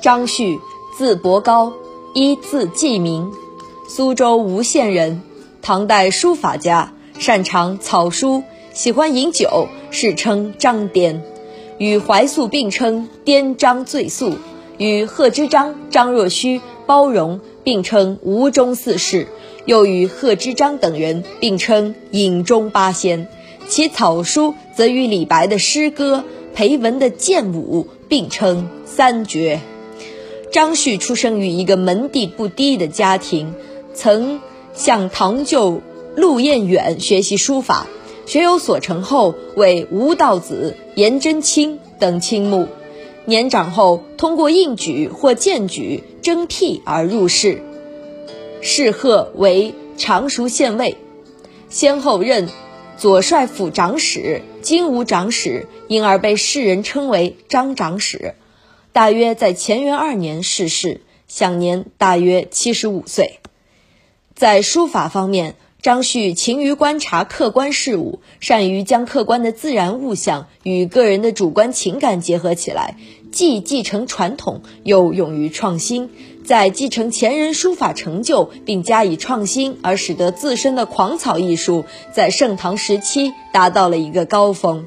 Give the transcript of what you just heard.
张旭，字伯高，一字季明，苏州吴县人，唐代书法家，擅长草书，喜欢饮酒，世称张颠，与怀素并称颠张醉素，与贺知章、张若虚、包容并称吴中四士，又与贺知章等人并称饮中八仙。其草书则与李白的诗歌、裴文的剑舞并称三绝。张旭出生于一个门第不低的家庭，曾向堂舅陆彦远学习书法，学有所成后为吴道子、颜真卿等倾慕。年长后，通过应举或荐举征辟而入仕，仕贺为常熟县尉，先后任左帅府长史、金吾长史，因而被世人称为张长史。大约在乾元二年逝世，享年大约七十五岁。在书法方面，张旭勤于观察客观事物，善于将客观的自然物象与个人的主观情感结合起来，既继承传统，又勇于创新。在继承前人书法成就并加以创新，而使得自身的狂草艺术在盛唐时期达到了一个高峰。